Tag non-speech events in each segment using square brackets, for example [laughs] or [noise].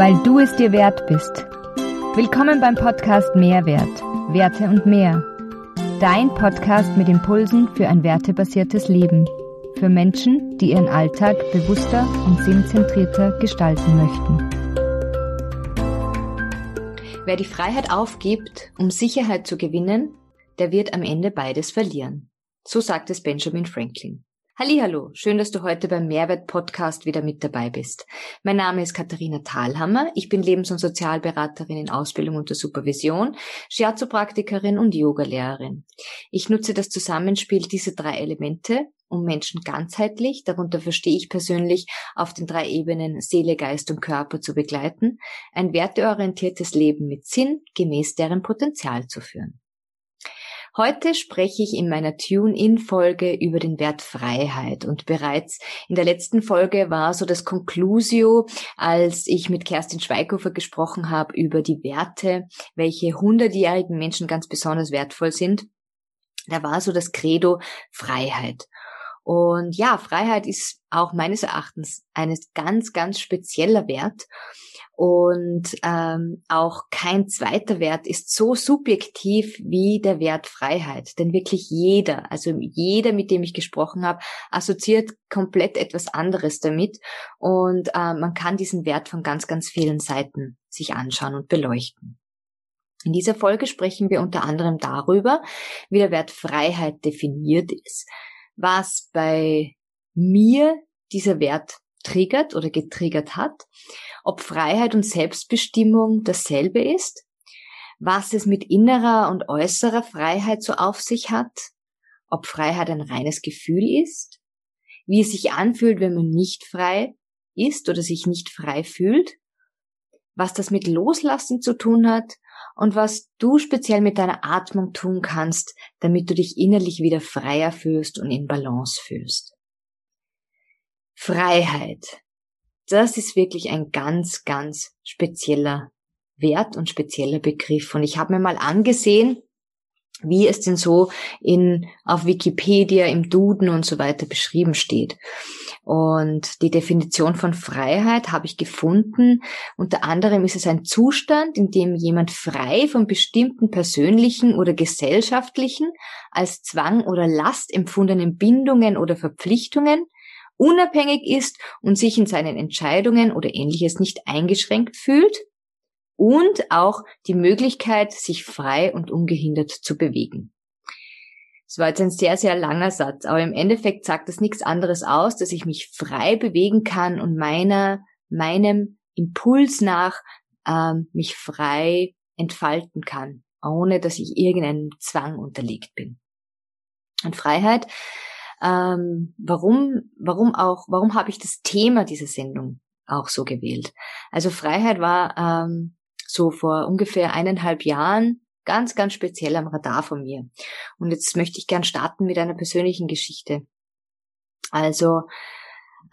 weil du es dir wert bist. Willkommen beim Podcast Mehrwert, Werte und mehr. Dein Podcast mit Impulsen für ein wertebasiertes Leben. Für Menschen, die ihren Alltag bewusster und sinnzentrierter gestalten möchten. Wer die Freiheit aufgibt, um Sicherheit zu gewinnen, der wird am Ende beides verlieren. So sagt es Benjamin Franklin. Hallo, schön, dass du heute beim Mehrwert Podcast wieder mit dabei bist. Mein Name ist Katharina Thalhammer. Ich bin Lebens- und Sozialberaterin in Ausbildung unter Supervision, Shiatsu-Praktikerin und Yogalehrerin. Ich nutze das Zusammenspiel dieser drei Elemente, um Menschen ganzheitlich, darunter verstehe ich persönlich, auf den drei Ebenen Seele, Geist und Körper zu begleiten, ein werteorientiertes Leben mit Sinn gemäß deren Potenzial zu führen. Heute spreche ich in meiner Tune-In-Folge über den Wert Freiheit und bereits in der letzten Folge war so das Conclusio, als ich mit Kerstin Schweighofer gesprochen habe über die Werte, welche hundertjährigen Menschen ganz besonders wertvoll sind. Da war so das Credo Freiheit. Und ja, Freiheit ist auch meines Erachtens ein ganz, ganz spezieller Wert. Und ähm, auch kein zweiter Wert ist so subjektiv wie der Wert Freiheit. Denn wirklich jeder, also jeder, mit dem ich gesprochen habe, assoziiert komplett etwas anderes damit. Und äh, man kann diesen Wert von ganz, ganz vielen Seiten sich anschauen und beleuchten. In dieser Folge sprechen wir unter anderem darüber, wie der Wert Freiheit definiert ist, was bei mir dieser Wert triggert oder getriggert hat, ob Freiheit und Selbstbestimmung dasselbe ist, was es mit innerer und äußerer Freiheit so auf sich hat, ob Freiheit ein reines Gefühl ist, wie es sich anfühlt, wenn man nicht frei ist oder sich nicht frei fühlt, was das mit Loslassen zu tun hat und was du speziell mit deiner Atmung tun kannst, damit du dich innerlich wieder freier fühlst und in Balance fühlst. Freiheit. Das ist wirklich ein ganz, ganz spezieller Wert und spezieller Begriff. Und ich habe mir mal angesehen, wie es denn so in, auf Wikipedia, im Duden und so weiter beschrieben steht. Und die Definition von Freiheit habe ich gefunden. Unter anderem ist es ein Zustand, in dem jemand frei von bestimmten persönlichen oder gesellschaftlichen, als Zwang oder Last empfundenen Bindungen oder Verpflichtungen unabhängig ist und sich in seinen Entscheidungen oder ähnliches nicht eingeschränkt fühlt und auch die Möglichkeit, sich frei und ungehindert zu bewegen. Das war jetzt ein sehr, sehr langer Satz, aber im Endeffekt sagt das nichts anderes aus, dass ich mich frei bewegen kann und meiner, meinem Impuls nach ähm, mich frei entfalten kann, ohne dass ich irgendeinem Zwang unterlegt bin. Und Freiheit ähm, warum, warum auch, warum habe ich das Thema dieser Sendung auch so gewählt? Also Freiheit war ähm, so vor ungefähr eineinhalb Jahren ganz, ganz speziell am Radar von mir. Und jetzt möchte ich gern starten mit einer persönlichen Geschichte. Also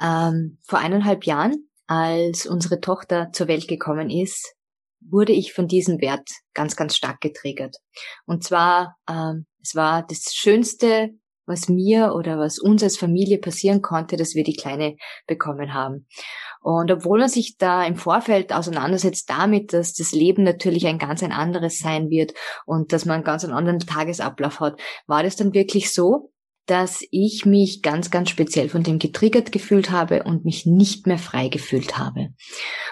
ähm, vor eineinhalb Jahren, als unsere Tochter zur Welt gekommen ist, wurde ich von diesem Wert ganz, ganz stark getriggert. Und zwar, ähm, es war das schönste was mir oder was uns als Familie passieren konnte, dass wir die Kleine bekommen haben. Und obwohl man sich da im Vorfeld auseinandersetzt damit, dass das Leben natürlich ein ganz ein anderes sein wird und dass man einen ganz anderen Tagesablauf hat, war das dann wirklich so, dass ich mich ganz, ganz speziell von dem getriggert gefühlt habe und mich nicht mehr frei gefühlt habe.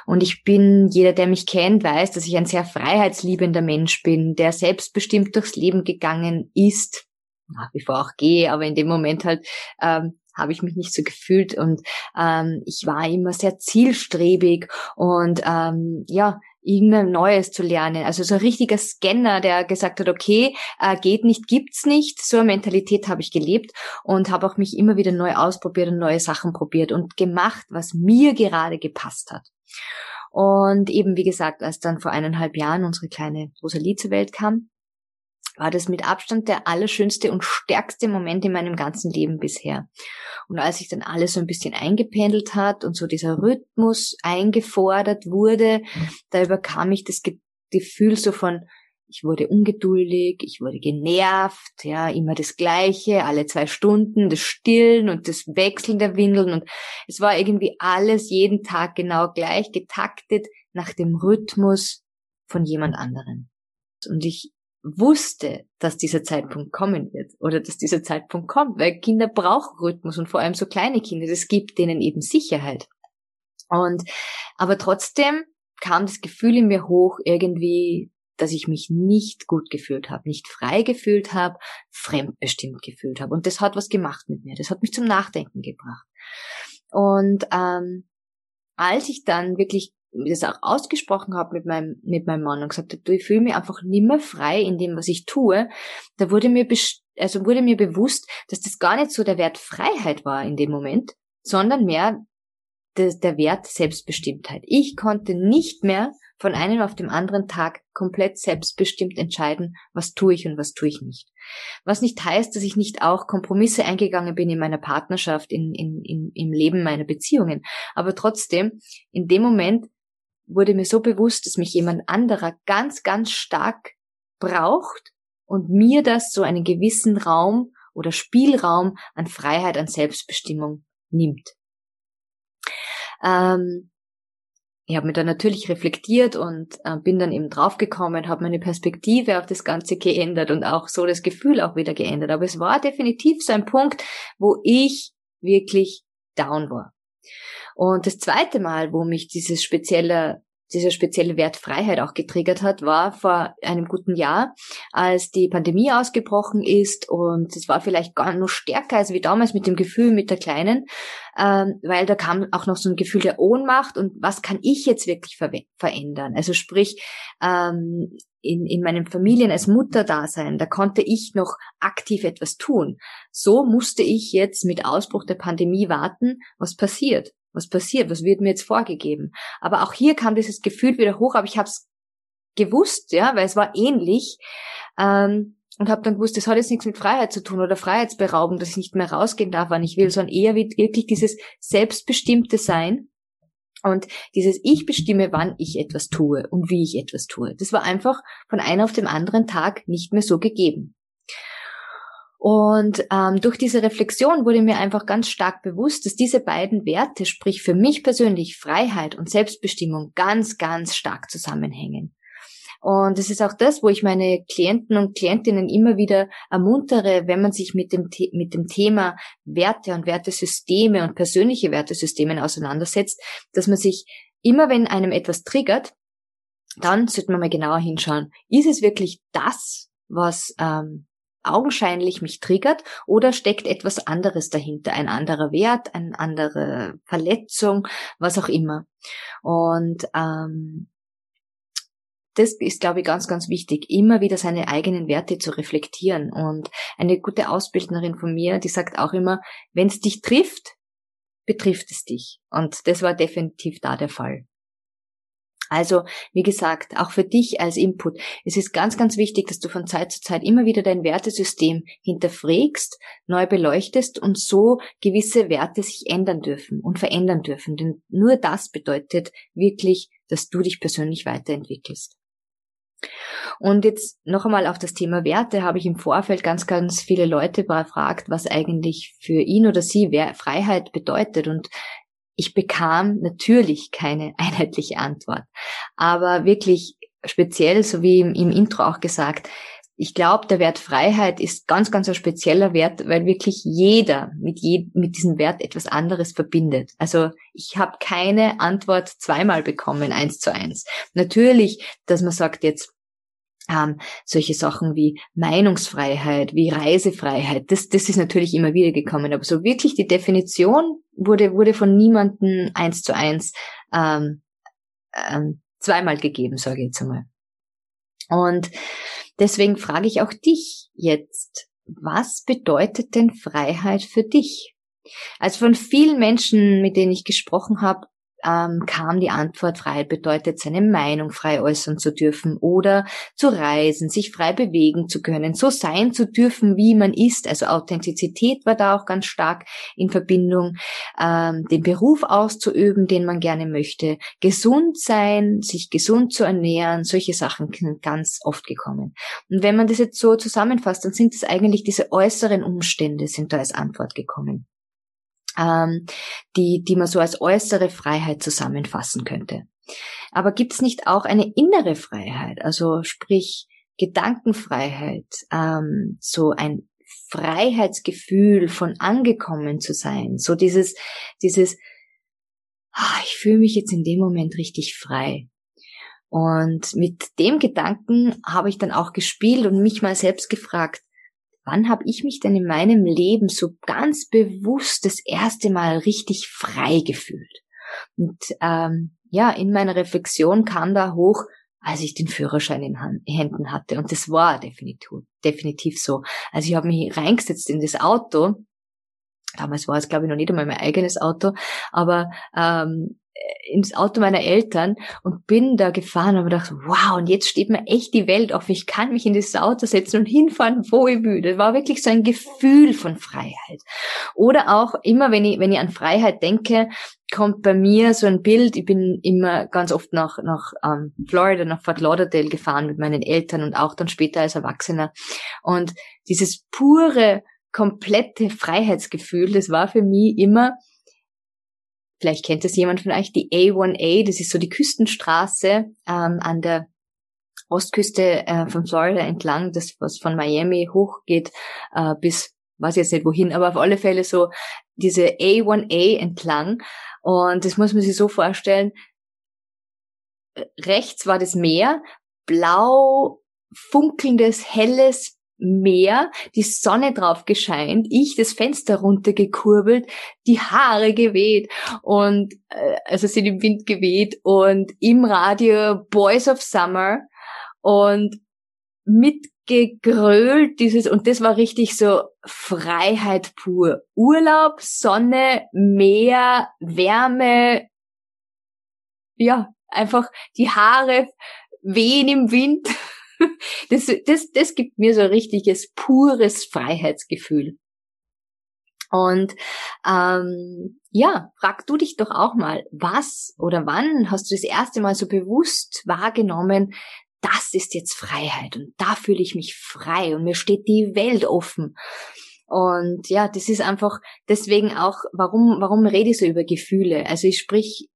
Und ich bin, jeder, der mich kennt, weiß, dass ich ein sehr freiheitsliebender Mensch bin, der selbstbestimmt durchs Leben gegangen ist, nach wie vor auch gehe, aber in dem Moment halt ähm, habe ich mich nicht so gefühlt und ähm, ich war immer sehr zielstrebig und ähm, ja, irgendein Neues zu lernen. Also so ein richtiger Scanner, der gesagt hat, okay, äh, geht nicht, gibt's nicht. So eine Mentalität habe ich gelebt und habe auch mich immer wieder neu ausprobiert und neue Sachen probiert und gemacht, was mir gerade gepasst hat. Und eben, wie gesagt, als dann vor eineinhalb Jahren unsere kleine Rosalie zur Welt kam, war das mit Abstand der allerschönste und stärkste Moment in meinem ganzen Leben bisher. Und als sich dann alles so ein bisschen eingependelt hat und so dieser Rhythmus eingefordert wurde, da überkam ich das Gefühl so von, ich wurde ungeduldig, ich wurde genervt, ja, immer das Gleiche, alle zwei Stunden, das Stillen und das Wechseln der Windeln und es war irgendwie alles jeden Tag genau gleich getaktet, nach dem Rhythmus von jemand anderen. Und ich wusste, dass dieser Zeitpunkt kommen wird oder dass dieser Zeitpunkt kommt, weil Kinder brauchen Rhythmus und vor allem so kleine Kinder, das gibt denen eben Sicherheit. Und, aber trotzdem kam das Gefühl in mir hoch, irgendwie, dass ich mich nicht gut gefühlt habe, nicht frei gefühlt habe, fremdbestimmt gefühlt habe. Und das hat was gemacht mit mir. Das hat mich zum Nachdenken gebracht. Und ähm, als ich dann wirklich das auch ausgesprochen habe mit meinem, mit meinem Mann und gesagt habe, du, ich fühle mich einfach nimmer frei in dem, was ich tue, da wurde mir, also wurde mir bewusst, dass das gar nicht so der Wert Freiheit war in dem Moment, sondern mehr der, der Wert Selbstbestimmtheit. Ich konnte nicht mehr von einem auf dem anderen Tag komplett selbstbestimmt entscheiden, was tue ich und was tue ich nicht. Was nicht heißt, dass ich nicht auch Kompromisse eingegangen bin in meiner Partnerschaft, in, in, in, im Leben meiner Beziehungen. Aber trotzdem, in dem Moment wurde mir so bewusst, dass mich jemand anderer ganz, ganz stark braucht und mir das so einen gewissen Raum oder Spielraum an Freiheit, an Selbstbestimmung nimmt. Ähm, ich habe mir dann natürlich reflektiert und äh, bin dann eben draufgekommen, habe meine Perspektive auf das Ganze geändert und auch so das Gefühl auch wieder geändert. Aber es war definitiv so ein Punkt, wo ich wirklich down war. Und das zweite Mal, wo mich dieses spezielle dieser spezielle Wert Freiheit auch getriggert hat, war vor einem guten Jahr, als die Pandemie ausgebrochen ist und es war vielleicht gar noch stärker als wie damals mit dem Gefühl mit der Kleinen, ähm, weil da kam auch noch so ein Gefühl der Ohnmacht und was kann ich jetzt wirklich ver verändern? Also sprich, ähm, in, in meinem Familien als Mutter da sein, da konnte ich noch aktiv etwas tun. So musste ich jetzt mit Ausbruch der Pandemie warten, was passiert was passiert, was wird mir jetzt vorgegeben. Aber auch hier kam dieses Gefühl wieder hoch, aber ich habe es gewusst, ja, weil es war ähnlich. Ähm, und habe dann gewusst, das hat jetzt nichts mit Freiheit zu tun oder Freiheitsberaubung, dass ich nicht mehr rausgehen darf, wann ich will, sondern eher wirklich dieses selbstbestimmte Sein und dieses Ich bestimme, wann ich etwas tue und wie ich etwas tue. Das war einfach von einem auf dem anderen Tag nicht mehr so gegeben. Und ähm, durch diese Reflexion wurde mir einfach ganz stark bewusst, dass diese beiden Werte, sprich für mich persönlich Freiheit und Selbstbestimmung, ganz, ganz stark zusammenhängen. Und es ist auch das, wo ich meine Klienten und Klientinnen immer wieder ermuntere, wenn man sich mit dem, mit dem Thema Werte und Wertesysteme und persönliche Wertesysteme auseinandersetzt, dass man sich immer, wenn einem etwas triggert, dann sollte man mal genauer hinschauen. Ist es wirklich das, was ähm, augenscheinlich mich triggert oder steckt etwas anderes dahinter, ein anderer Wert, eine andere Verletzung, was auch immer. Und ähm, das ist, glaube ich, ganz, ganz wichtig, immer wieder seine eigenen Werte zu reflektieren. Und eine gute Ausbildnerin von mir, die sagt auch immer, wenn es dich trifft, betrifft es dich. Und das war definitiv da der Fall. Also, wie gesagt, auch für dich als Input. Es ist ganz, ganz wichtig, dass du von Zeit zu Zeit immer wieder dein Wertesystem hinterfragst, neu beleuchtest und so gewisse Werte sich ändern dürfen und verändern dürfen. Denn nur das bedeutet wirklich, dass du dich persönlich weiterentwickelst. Und jetzt noch einmal auf das Thema Werte habe ich im Vorfeld ganz, ganz viele Leute befragt, was eigentlich für ihn oder sie Freiheit bedeutet. Und ich bekam natürlich keine [laughs] einheitliche Antwort. Aber wirklich speziell, so wie im, im Intro auch gesagt, ich glaube, der Wert Freiheit ist ganz, ganz ein spezieller Wert, weil wirklich jeder mit, je, mit diesem Wert etwas anderes verbindet. Also ich habe keine Antwort zweimal bekommen, eins zu eins. Natürlich, dass man sagt jetzt, ähm, solche Sachen wie Meinungsfreiheit, wie Reisefreiheit, das, das ist natürlich immer wieder gekommen. Aber so wirklich die Definition wurde, wurde von niemandem eins zu eins ähm, ähm, zweimal gegeben, sage ich jetzt einmal. Und deswegen frage ich auch dich jetzt, was bedeutet denn Freiheit für dich? Also von vielen Menschen, mit denen ich gesprochen habe, ähm, kam die Antwort, Freiheit bedeutet, seine Meinung frei äußern zu dürfen oder zu reisen, sich frei bewegen zu können, so sein zu dürfen, wie man ist. Also Authentizität war da auch ganz stark in Verbindung, ähm, den Beruf auszuüben, den man gerne möchte, gesund sein, sich gesund zu ernähren, solche Sachen sind ganz oft gekommen. Und wenn man das jetzt so zusammenfasst, dann sind es eigentlich diese äußeren Umstände, sind da als Antwort gekommen. Ähm, die, die man so als äußere Freiheit zusammenfassen könnte. Aber gibt es nicht auch eine innere Freiheit, also sprich Gedankenfreiheit, ähm, so ein Freiheitsgefühl von angekommen zu sein, so dieses, dieses, ah, ich fühle mich jetzt in dem Moment richtig frei. Und mit dem Gedanken habe ich dann auch gespielt und mich mal selbst gefragt, wann habe ich mich denn in meinem Leben so ganz bewusst das erste Mal richtig frei gefühlt? Und ähm, ja, in meiner Reflexion kam da hoch, als ich den Führerschein in Händen hatte. Und das war definitiv, definitiv so. Also ich habe mich reingesetzt in das Auto. Damals war es, glaube ich, noch nicht einmal mein eigenes Auto, aber ähm, ins Auto meiner Eltern und bin da gefahren und habe gedacht, wow, und jetzt steht mir echt die Welt auf. Ich kann mich in das Auto setzen und hinfahren, wo ich will. Das war wirklich so ein Gefühl von Freiheit. Oder auch immer, wenn ich, wenn ich an Freiheit denke, kommt bei mir so ein Bild. Ich bin immer ganz oft nach, nach ähm, Florida, nach Fort Lauderdale gefahren mit meinen Eltern und auch dann später als Erwachsener. Und dieses pure, komplette Freiheitsgefühl, das war für mich immer, Vielleicht kennt es jemand von euch, die A1A, das ist so die Küstenstraße ähm, an der Ostküste äh, von Florida entlang, das was von Miami hochgeht äh, bis, weiß jetzt nicht wohin, aber auf alle Fälle so diese A1A entlang. Und das muss man sich so vorstellen. Rechts war das Meer, blau funkelndes, helles Meer, die Sonne drauf gescheint, ich das Fenster runtergekurbelt, die Haare geweht und äh, also sind im Wind geweht und im Radio Boys of Summer und mitgegrölt dieses und das war richtig so Freiheit pur. Urlaub, Sonne, Meer, Wärme, ja, einfach die Haare wehen im Wind [laughs] [laughs] das, das, das gibt mir so ein richtiges, pures Freiheitsgefühl. Und ähm, ja, frag du dich doch auch mal, was oder wann hast du das erste Mal so bewusst wahrgenommen, das ist jetzt Freiheit und da fühle ich mich frei und mir steht die Welt offen. Und ja, das ist einfach deswegen auch, warum, warum rede ich so über Gefühle? Also ich sprich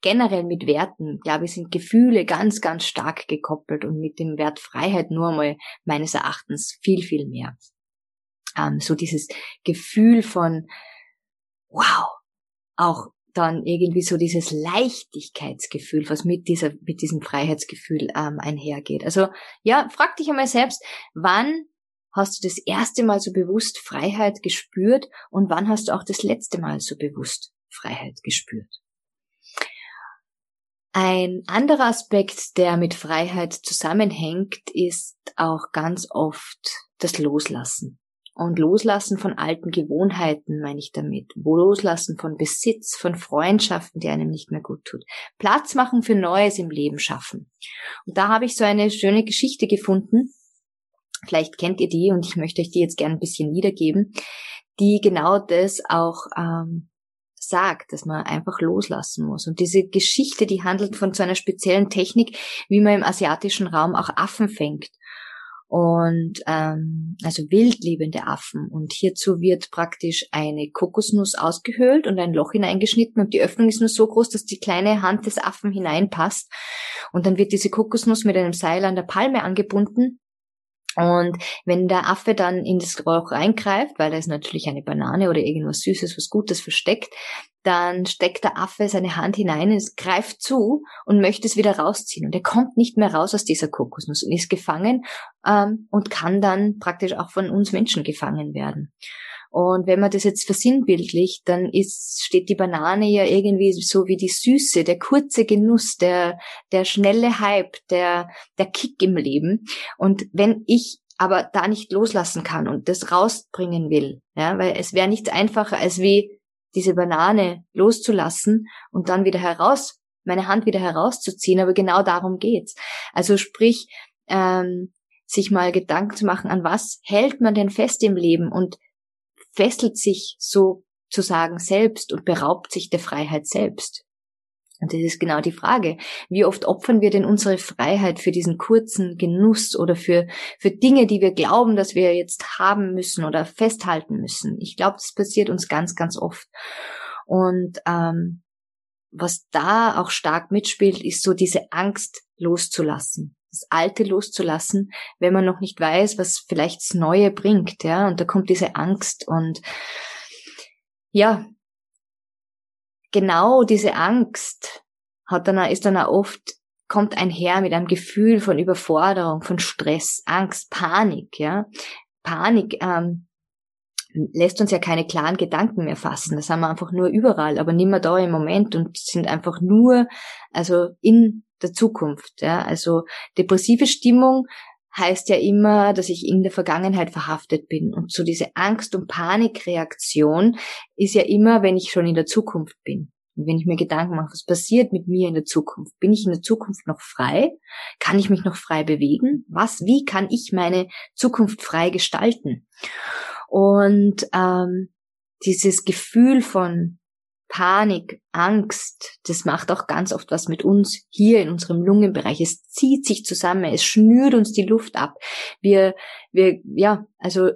generell mit Werten, glaube ich, sind Gefühle ganz, ganz stark gekoppelt und mit dem Wert Freiheit nur mal meines Erachtens viel, viel mehr. Ähm, so dieses Gefühl von, wow, auch dann irgendwie so dieses Leichtigkeitsgefühl, was mit dieser, mit diesem Freiheitsgefühl ähm, einhergeht. Also ja, frag dich einmal selbst, wann hast du das erste Mal so bewusst Freiheit gespürt und wann hast du auch das letzte Mal so bewusst Freiheit gespürt? Ein anderer Aspekt, der mit Freiheit zusammenhängt, ist auch ganz oft das Loslassen. Und Loslassen von alten Gewohnheiten meine ich damit. Loslassen von Besitz, von Freundschaften, die einem nicht mehr gut tut. Platz machen für Neues im Leben schaffen. Und da habe ich so eine schöne Geschichte gefunden. Vielleicht kennt ihr die und ich möchte euch die jetzt gerne ein bisschen wiedergeben, die genau das auch ähm, sagt, dass man einfach loslassen muss. Und diese Geschichte, die handelt von so einer speziellen Technik, wie man im asiatischen Raum auch Affen fängt. Und ähm, also wildlebende Affen. Und hierzu wird praktisch eine Kokosnuss ausgehöhlt und ein Loch hineingeschnitten und die Öffnung ist nur so groß, dass die kleine Hand des Affen hineinpasst. Und dann wird diese Kokosnuss mit einem Seil an der Palme angebunden und wenn der Affe dann in das Rohr reingreift, weil da ist natürlich eine Banane oder irgendwas Süßes, was Gutes versteckt, dann steckt der Affe seine Hand hinein, es greift zu und möchte es wieder rausziehen. Und er kommt nicht mehr raus aus dieser Kokosnuss und ist gefangen ähm, und kann dann praktisch auch von uns Menschen gefangen werden. Und wenn man das jetzt versinnbildlicht, dann ist, steht die Banane ja irgendwie so wie die Süße, der kurze Genuss, der, der schnelle Hype, der, der Kick im Leben. Und wenn ich aber da nicht loslassen kann und das rausbringen will, ja, weil es wäre nichts einfacher als wie diese Banane loszulassen und dann wieder heraus, meine Hand wieder herauszuziehen, aber genau darum geht's. Also sprich, ähm, sich mal Gedanken zu machen, an was hält man denn fest im Leben und fesselt sich sozusagen selbst und beraubt sich der Freiheit selbst. Und das ist genau die Frage. Wie oft opfern wir denn unsere Freiheit für diesen kurzen Genuss oder für, für Dinge, die wir glauben, dass wir jetzt haben müssen oder festhalten müssen? Ich glaube, das passiert uns ganz, ganz oft. Und ähm, was da auch stark mitspielt, ist so diese Angst loszulassen. Das Alte loszulassen, wenn man noch nicht weiß, was vielleicht das Neue bringt, ja. Und da kommt diese Angst und ja, genau diese Angst hat dann, ist dann auch oft, kommt einher mit einem Gefühl von Überforderung, von Stress, Angst, Panik, ja. Panik ähm, lässt uns ja keine klaren Gedanken mehr fassen. Das haben wir einfach nur überall, aber nicht mehr da im Moment und sind einfach nur, also in der Zukunft, ja. Also depressive Stimmung heißt ja immer, dass ich in der Vergangenheit verhaftet bin. Und so diese Angst- und Panikreaktion ist ja immer, wenn ich schon in der Zukunft bin. Und wenn ich mir Gedanken mache, was passiert mit mir in der Zukunft? Bin ich in der Zukunft noch frei? Kann ich mich noch frei bewegen? Was, wie kann ich meine Zukunft frei gestalten? Und ähm, dieses Gefühl von Panik, Angst, das macht auch ganz oft was mit uns hier in unserem Lungenbereich. Es zieht sich zusammen, es schnürt uns die Luft ab. Wir, wir, ja, also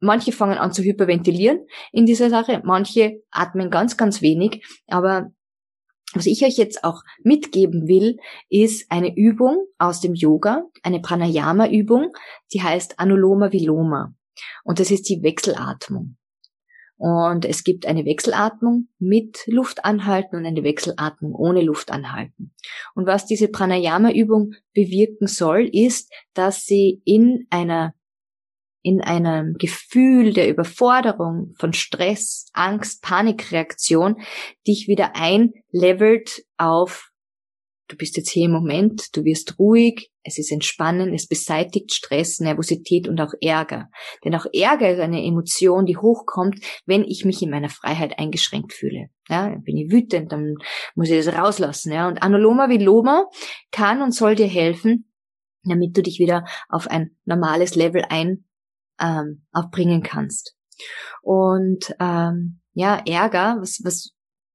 manche fangen an zu hyperventilieren in dieser Sache, manche atmen ganz, ganz wenig, aber was ich euch jetzt auch mitgeben will, ist eine Übung aus dem Yoga, eine Pranayama-Übung, die heißt Anuloma Viloma. Und das ist die Wechselatmung. Und es gibt eine Wechselatmung mit Luftanhalten und eine Wechselatmung ohne Luftanhalten. Und was diese Pranayama-Übung bewirken soll, ist, dass sie in einer in einem Gefühl der Überforderung, von Stress, Angst, Panikreaktion dich wieder einlevelt auf du bist jetzt hier im Moment, du wirst ruhig, es ist entspannen, es beseitigt Stress, Nervosität und auch Ärger. Denn auch Ärger ist eine Emotion, die hochkommt, wenn ich mich in meiner Freiheit eingeschränkt fühle. Ja, bin ich wütend, dann muss ich das rauslassen. Ja, und Anuloma Viloma kann und soll dir helfen, damit du dich wieder auf ein normales Level ein ähm, aufbringen kannst. Und ähm, ja, Ärger, was, was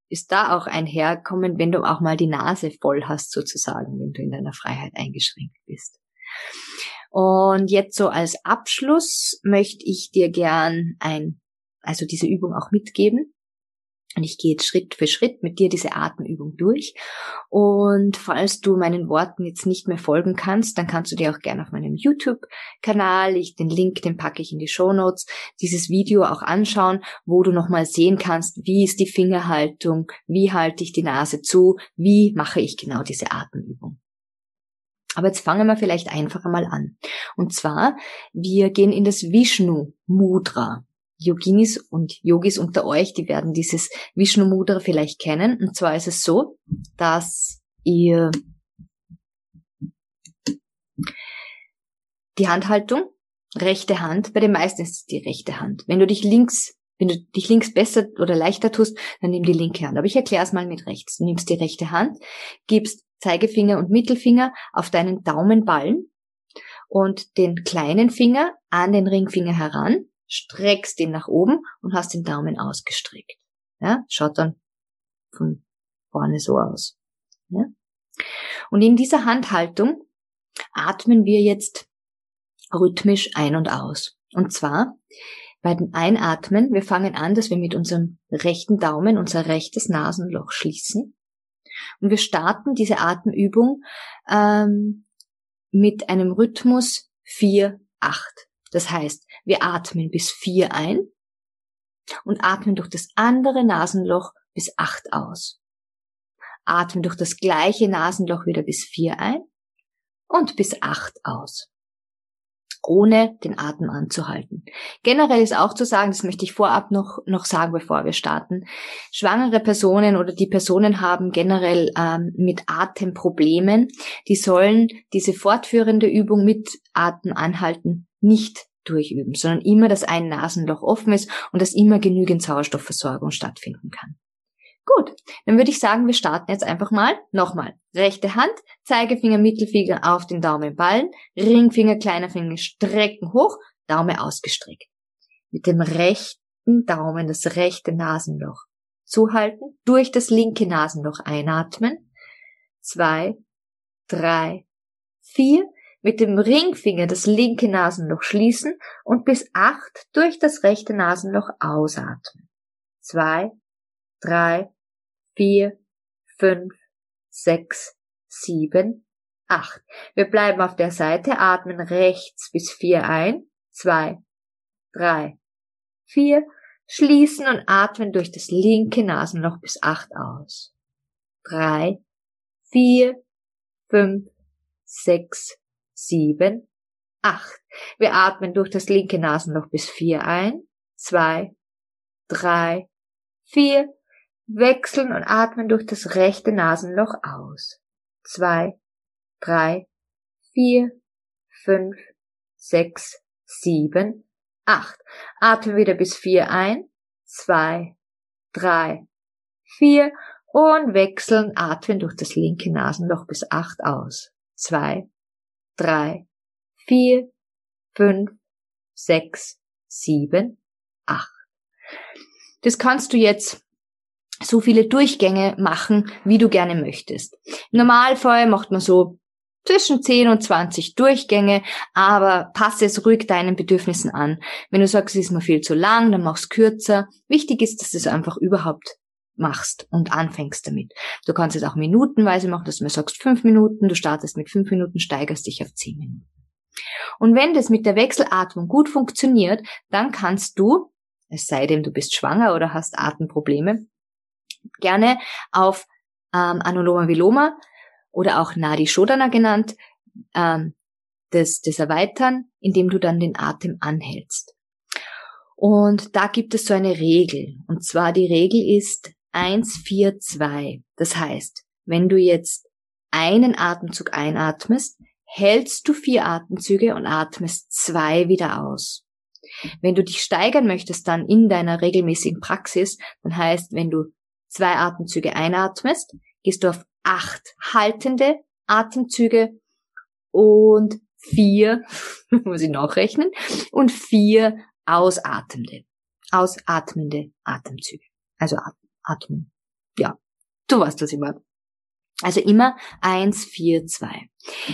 ist da auch einherkommen, wenn du auch mal die Nase voll hast, sozusagen, wenn du in deiner Freiheit eingeschränkt bist. Und jetzt so als Abschluss möchte ich dir gern ein, also diese Übung auch mitgeben. Und ich gehe jetzt Schritt für Schritt mit dir diese Atemübung durch. Und falls du meinen Worten jetzt nicht mehr folgen kannst, dann kannst du dir auch gerne auf meinem YouTube-Kanal, ich den Link, den packe ich in die Show Notes, dieses Video auch anschauen, wo du nochmal sehen kannst, wie ist die Fingerhaltung, wie halte ich die Nase zu, wie mache ich genau diese Atemübung. Aber jetzt fangen wir vielleicht einfach einmal an. Und zwar, wir gehen in das Vishnu Mudra. Yoginis und Yogis unter euch, die werden dieses Vishnu Mudra vielleicht kennen. Und zwar ist es so, dass ihr die Handhaltung, rechte Hand, bei den meisten ist es die rechte Hand. Wenn du dich links, wenn du dich links besser oder leichter tust, dann nimm die linke Hand. Aber ich erkläre es mal mit rechts. Du nimmst die rechte Hand, gibst Zeigefinger und Mittelfinger auf deinen Daumenballen und den kleinen Finger an den Ringfinger heran streckst den nach oben und hast den Daumen ausgestreckt. Ja, schaut dann von vorne so aus. Ja? Und in dieser Handhaltung atmen wir jetzt rhythmisch ein und aus. Und zwar bei dem Einatmen, wir fangen an, dass wir mit unserem rechten Daumen unser rechtes Nasenloch schließen. Und wir starten diese Atemübung ähm, mit einem Rhythmus 4, 8. Das heißt, wir atmen bis vier ein und atmen durch das andere Nasenloch bis acht aus. Atmen durch das gleiche Nasenloch wieder bis vier ein und bis acht aus ohne den Atem anzuhalten. Generell ist auch zu sagen, das möchte ich vorab noch, noch sagen, bevor wir starten, schwangere Personen oder die Personen haben generell ähm, mit Atemproblemen, die sollen diese fortführende Übung mit Atem anhalten nicht durchüben, sondern immer, dass ein Nasenloch offen ist und dass immer genügend Sauerstoffversorgung stattfinden kann. Gut, dann würde ich sagen, wir starten jetzt einfach mal. Nochmal. Rechte Hand, Zeigefinger, Mittelfinger auf den Daumenballen, Ringfinger, kleiner Finger strecken hoch, Daumen ausgestreckt. Mit dem rechten Daumen das rechte Nasenloch. zuhalten, durch das linke Nasenloch einatmen, zwei, drei, vier, mit dem Ringfinger das linke Nasenloch schließen und bis acht durch das rechte Nasenloch ausatmen. Zwei, drei, vier, fünf, sechs, sieben, acht. Wir bleiben auf der Seite, atmen rechts bis vier ein, zwei, drei, vier, schließen und atmen durch das linke Nasenloch bis acht aus. Drei, vier, fünf, sechs, sieben, acht. Wir atmen durch das linke Nasenloch bis vier ein, zwei, drei, vier, wechseln und atmen durch das rechte Nasenloch aus. Zwei, drei, vier, fünf, sechs, sieben, acht. Atmen wieder bis vier ein, zwei, drei, vier und wechseln, atmen durch das linke Nasenloch bis acht aus. Zwei, drei, vier, fünf, sechs, sieben, acht. Das kannst du jetzt so viele Durchgänge machen, wie du gerne möchtest. Im Normalfall macht man so zwischen 10 und 20 Durchgänge, aber passe es ruhig deinen Bedürfnissen an. Wenn du sagst, es ist mir viel zu lang, dann mach's kürzer. Wichtig ist, dass es einfach überhaupt machst und anfängst damit. Du kannst es auch minutenweise machen, dass du mir sagst, fünf Minuten, du startest mit fünf Minuten, steigerst dich auf zehn Minuten. Und wenn das mit der Wechselatmung gut funktioniert, dann kannst du, es sei denn, du bist schwanger oder hast Atemprobleme, gerne auf ähm, Anuloma Viloma oder auch Nadi Shodana genannt, ähm, das, das erweitern, indem du dann den Atem anhältst. Und da gibt es so eine Regel. Und zwar die Regel ist 1, 4, 2. Das heißt, wenn du jetzt einen Atemzug einatmest, hältst du vier Atemzüge und atmest zwei wieder aus. Wenn du dich steigern möchtest dann in deiner regelmäßigen Praxis, dann heißt, wenn du zwei Atemzüge einatmest, gehst du auf acht haltende Atemzüge und vier, [laughs] muss ich nachrechnen, und vier ausatmende, ausatmende Atemzüge. Also Atmen. Ja, du weißt, was ich meine. Also immer eins, vier, zwei.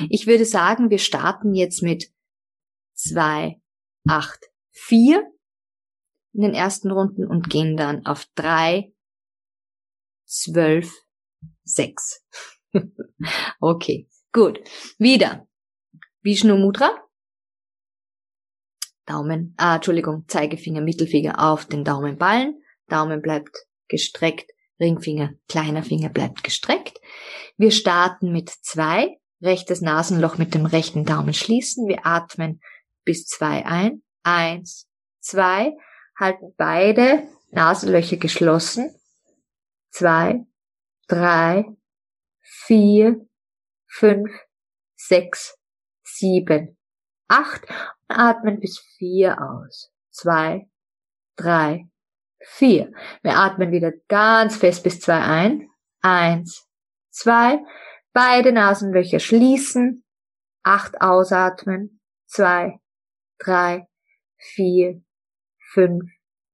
Ich würde sagen, wir starten jetzt mit zwei, acht, vier in den ersten Runden und gehen dann auf drei, zwölf, sechs. [laughs] okay, gut. Wieder. Vishnu Mudra. Daumen, ah, Entschuldigung, Zeigefinger, Mittelfinger auf den Daumenballen. Daumen bleibt gestreckt, Ringfinger, kleiner Finger bleibt gestreckt. Wir starten mit zwei, rechtes Nasenloch mit dem rechten Daumen schließen. Wir atmen bis zwei ein. Eins, zwei, halten beide Nasenlöcher geschlossen zwei, drei, vier, fünf, sechs, sieben, acht. Atmen bis vier aus. Zwei, drei, vier. Wir atmen wieder ganz fest bis zwei ein. Eins, zwei. Beide Nasenlöcher schließen. Acht ausatmen. Zwei, drei, vier, fünf,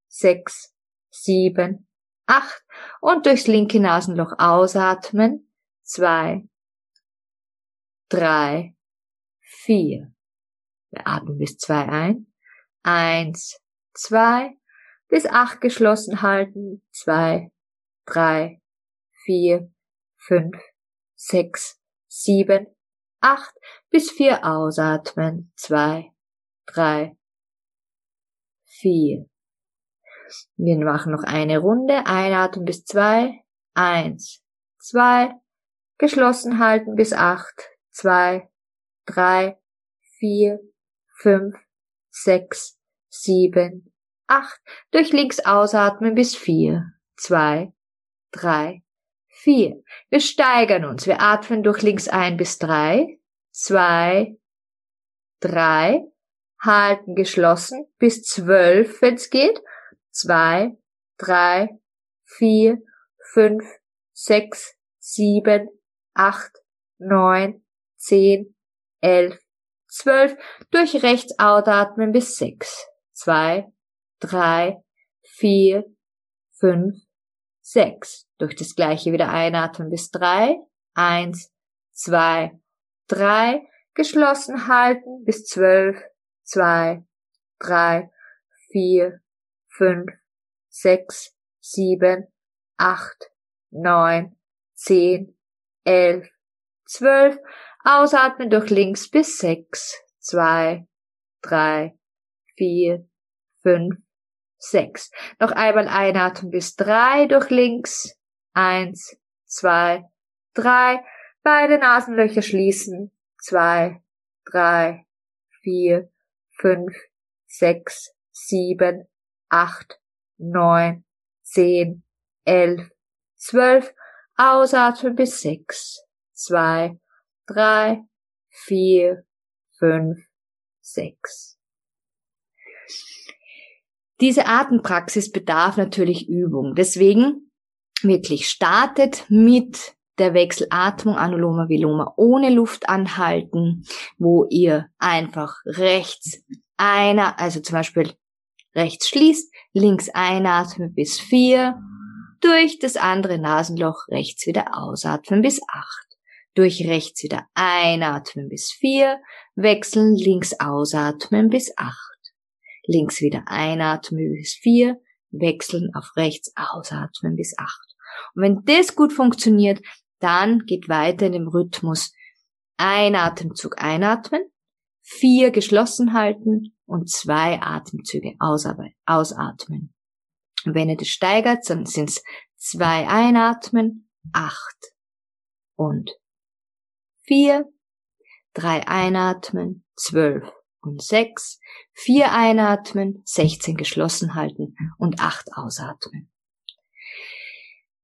sechs, sieben, acht und durchs linke Nasenloch ausatmen. Zwei, drei, vier. Wir atmen bis zwei ein. Eins, zwei, bis acht geschlossen halten. Zwei, drei, vier, fünf, sechs, sieben, acht, bis vier ausatmen. Zwei, drei, vier. Wir machen noch eine Runde. Einatmen bis zwei. Eins, zwei. Geschlossen halten bis acht. Zwei, drei, vier, fünf, sechs, sieben, acht. Durch links ausatmen bis vier. Zwei, drei, vier. Wir steigern uns. Wir atmen durch links ein bis drei. Zwei, drei. Halten geschlossen bis zwölf, wenn's geht. Zwei, drei, vier, fünf, sechs, sieben, acht, neun, zehn, elf, zwölf, durch rechts ausatmen bis sechs, zwei, drei, vier, fünf, sechs. Durch das gleiche wieder einatmen bis drei. Eins, zwei, drei. Geschlossen halten bis zwölf, zwei, drei, vier, fünf, sechs, sieben, acht, neun, zehn, elf, zwölf. Ausatmen durch links bis sechs, zwei, drei, vier, fünf, sechs. Noch einmal einatmen bis drei durch links. Eins, zwei, drei. Beide Nasenlöcher schließen. Zwei, drei, vier, fünf, sechs, sieben, acht, neun, zehn, elf, zwölf. Ausatmen bis sechs. Zwei, drei, vier, fünf, sechs. Diese Atempraxis bedarf natürlich Übung. Deswegen wirklich startet mit der Wechselatmung Anuloma Viloma ohne Luft anhalten, wo ihr einfach rechts einer, also zum Beispiel rechts schließt, links einatmen bis vier, durch das andere Nasenloch rechts wieder ausatmen bis acht, durch rechts wieder einatmen bis vier, wechseln links ausatmen bis acht links wieder einatmen bis vier, wechseln auf rechts ausatmen bis acht. Und wenn das gut funktioniert, dann geht weiter in dem Rhythmus ein Atemzug einatmen, vier geschlossen halten und zwei Atemzüge ausatmen. Und wenn ihr das steigert, dann sind es zwei einatmen, acht und vier, drei einatmen, zwölf und sechs, vier einatmen, 16 geschlossen halten und acht ausatmen.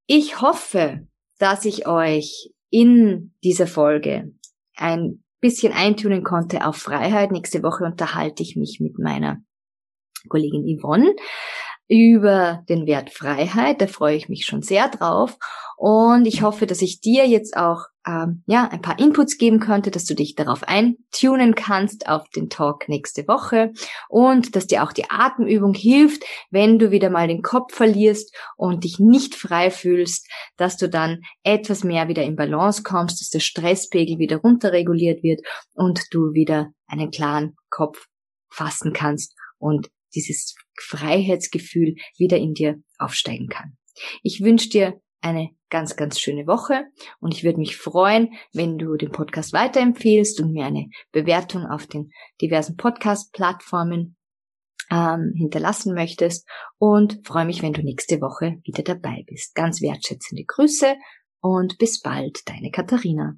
Ich hoffe, dass ich euch in dieser Folge ein bisschen eintunen konnte auf Freiheit. Nächste Woche unterhalte ich mich mit meiner Kollegin Yvonne über den Wert Freiheit. Da freue ich mich schon sehr drauf. Und ich hoffe, dass ich dir jetzt auch ähm, ja ein paar Inputs geben konnte, dass du dich darauf eintunen kannst auf den Talk nächste Woche und dass dir auch die Atemübung hilft, wenn du wieder mal den Kopf verlierst und dich nicht frei fühlst, dass du dann etwas mehr wieder in Balance kommst, dass der Stresspegel wieder runterreguliert wird und du wieder einen klaren Kopf fassen kannst und dieses Freiheitsgefühl wieder in dir aufsteigen kann. Ich wünsche dir eine ganz, ganz schöne Woche und ich würde mich freuen, wenn du den Podcast weiterempfehlst und mir eine Bewertung auf den diversen Podcast-Plattformen ähm, hinterlassen möchtest und freue mich, wenn du nächste Woche wieder dabei bist. Ganz wertschätzende Grüße und bis bald, deine Katharina.